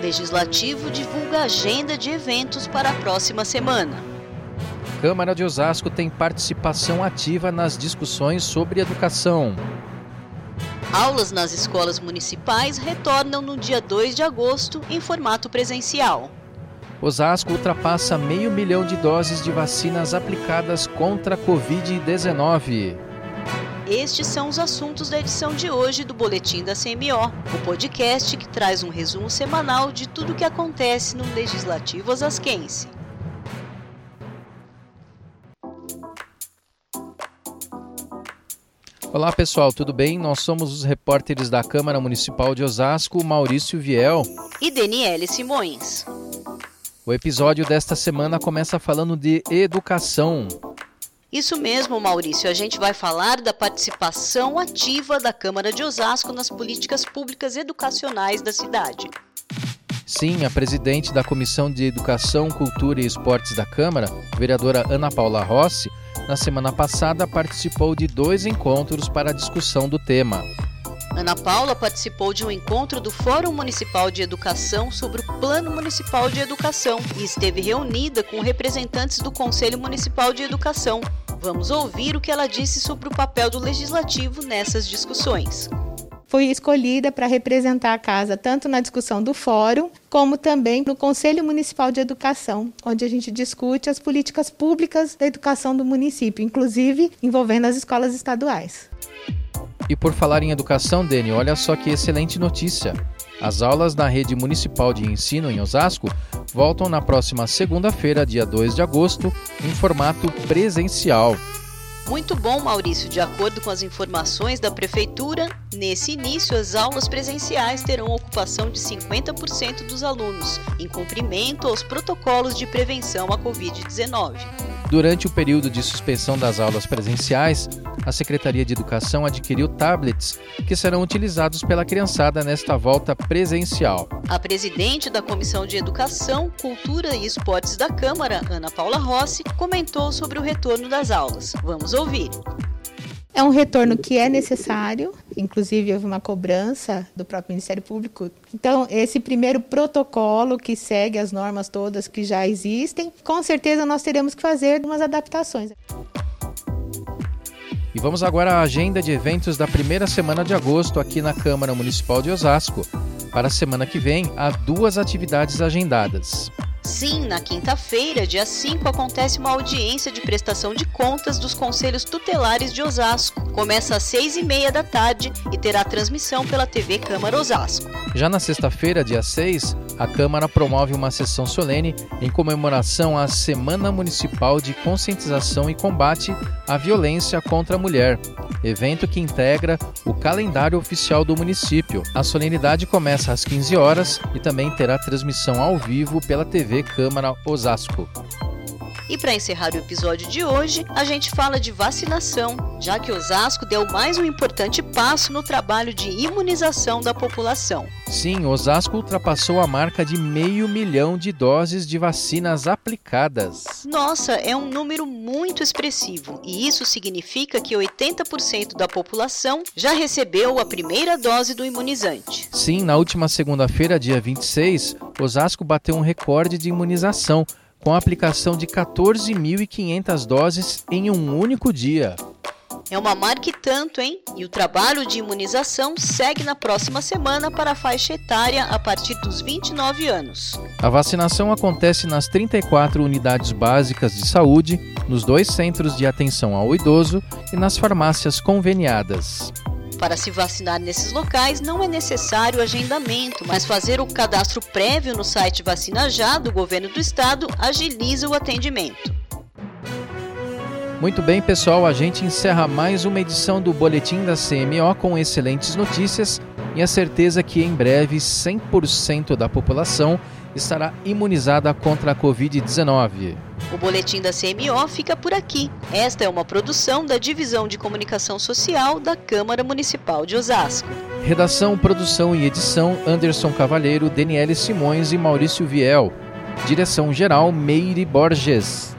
Legislativo divulga agenda de eventos para a próxima semana. Câmara de Osasco tem participação ativa nas discussões sobre educação. Aulas nas escolas municipais retornam no dia 2 de agosto em formato presencial. Osasco ultrapassa meio milhão de doses de vacinas aplicadas contra a Covid-19. Estes são os assuntos da edição de hoje do Boletim da CMO, o podcast que traz um resumo semanal de tudo o que acontece no Legislativo Osasquense. Olá pessoal, tudo bem? Nós somos os repórteres da Câmara Municipal de Osasco, Maurício Viel e Daniele Simões. O episódio desta semana começa falando de educação. Isso mesmo, Maurício. A gente vai falar da participação ativa da Câmara de Osasco nas políticas públicas educacionais da cidade. Sim, a presidente da Comissão de Educação, Cultura e Esportes da Câmara, vereadora Ana Paula Rossi, na semana passada participou de dois encontros para a discussão do tema. Ana Paula participou de um encontro do Fórum Municipal de Educação sobre o Plano Municipal de Educação e esteve reunida com representantes do Conselho Municipal de Educação. Vamos ouvir o que ela disse sobre o papel do legislativo nessas discussões foi escolhida para representar a casa tanto na discussão do fórum, como também no Conselho Municipal de Educação, onde a gente discute as políticas públicas da educação do município, inclusive envolvendo as escolas estaduais. E por falar em educação, Dani, olha só que excelente notícia. As aulas na rede municipal de ensino em Osasco voltam na próxima segunda-feira, dia 2 de agosto, em formato presencial. Muito bom, Maurício. De acordo com as informações da Prefeitura, nesse início as aulas presenciais terão ocupação de 50% dos alunos, em cumprimento aos protocolos de prevenção à Covid-19. Durante o período de suspensão das aulas presenciais, a Secretaria de Educação adquiriu tablets que serão utilizados pela criançada nesta volta presencial. A presidente da Comissão de Educação, Cultura e Esportes da Câmara, Ana Paula Rossi, comentou sobre o retorno das aulas. Vamos ouvir. É um retorno que é necessário, inclusive houve uma cobrança do próprio Ministério Público. Então, esse primeiro protocolo que segue as normas todas que já existem, com certeza nós teremos que fazer umas adaptações. E vamos agora à agenda de eventos da primeira semana de agosto aqui na Câmara Municipal de Osasco. Para a semana que vem, há duas atividades agendadas. Sim, na quinta-feira, dia 5, acontece uma audiência de prestação de contas dos Conselhos Tutelares de Osasco. Começa às seis e meia da tarde e terá transmissão pela TV Câmara Osasco. Já na sexta-feira, dia 6, a Câmara promove uma sessão solene em comemoração à Semana Municipal de Conscientização e Combate à Violência contra a Mulher evento que integra o calendário oficial do município. A solenidade começa às 15 horas e também terá transmissão ao vivo pela TV Câmara Osasco. E para encerrar o episódio de hoje, a gente fala de vacinação, já que Osasco deu mais um importante passo no trabalho de imunização da população. Sim, Osasco ultrapassou a marca de meio milhão de doses de vacinas aplicadas. Nossa, é um número muito expressivo e isso significa que 80% da população já recebeu a primeira dose do imunizante. Sim, na última segunda-feira, dia 26, Osasco bateu um recorde de imunização com a aplicação de 14.500 doses em um único dia. É uma marca e tanto, hein? E o trabalho de imunização segue na próxima semana para a faixa etária a partir dos 29 anos. A vacinação acontece nas 34 unidades básicas de saúde, nos dois centros de atenção ao idoso e nas farmácias conveniadas. Para se vacinar nesses locais não é necessário agendamento, mas fazer o cadastro prévio no site Vacina Já do governo do estado agiliza o atendimento. Muito bem, pessoal, a gente encerra mais uma edição do Boletim da CMO com excelentes notícias e a certeza que em breve 100% da população estará imunizada contra a Covid-19. O boletim da CMO fica por aqui. Esta é uma produção da Divisão de Comunicação Social da Câmara Municipal de Osasco. Redação, produção e edição: Anderson Cavalheiro, Daniele Simões e Maurício Viel. Direção geral: Meire Borges.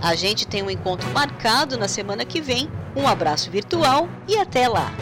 A gente tem um encontro marcado na semana que vem. Um abraço virtual e até lá!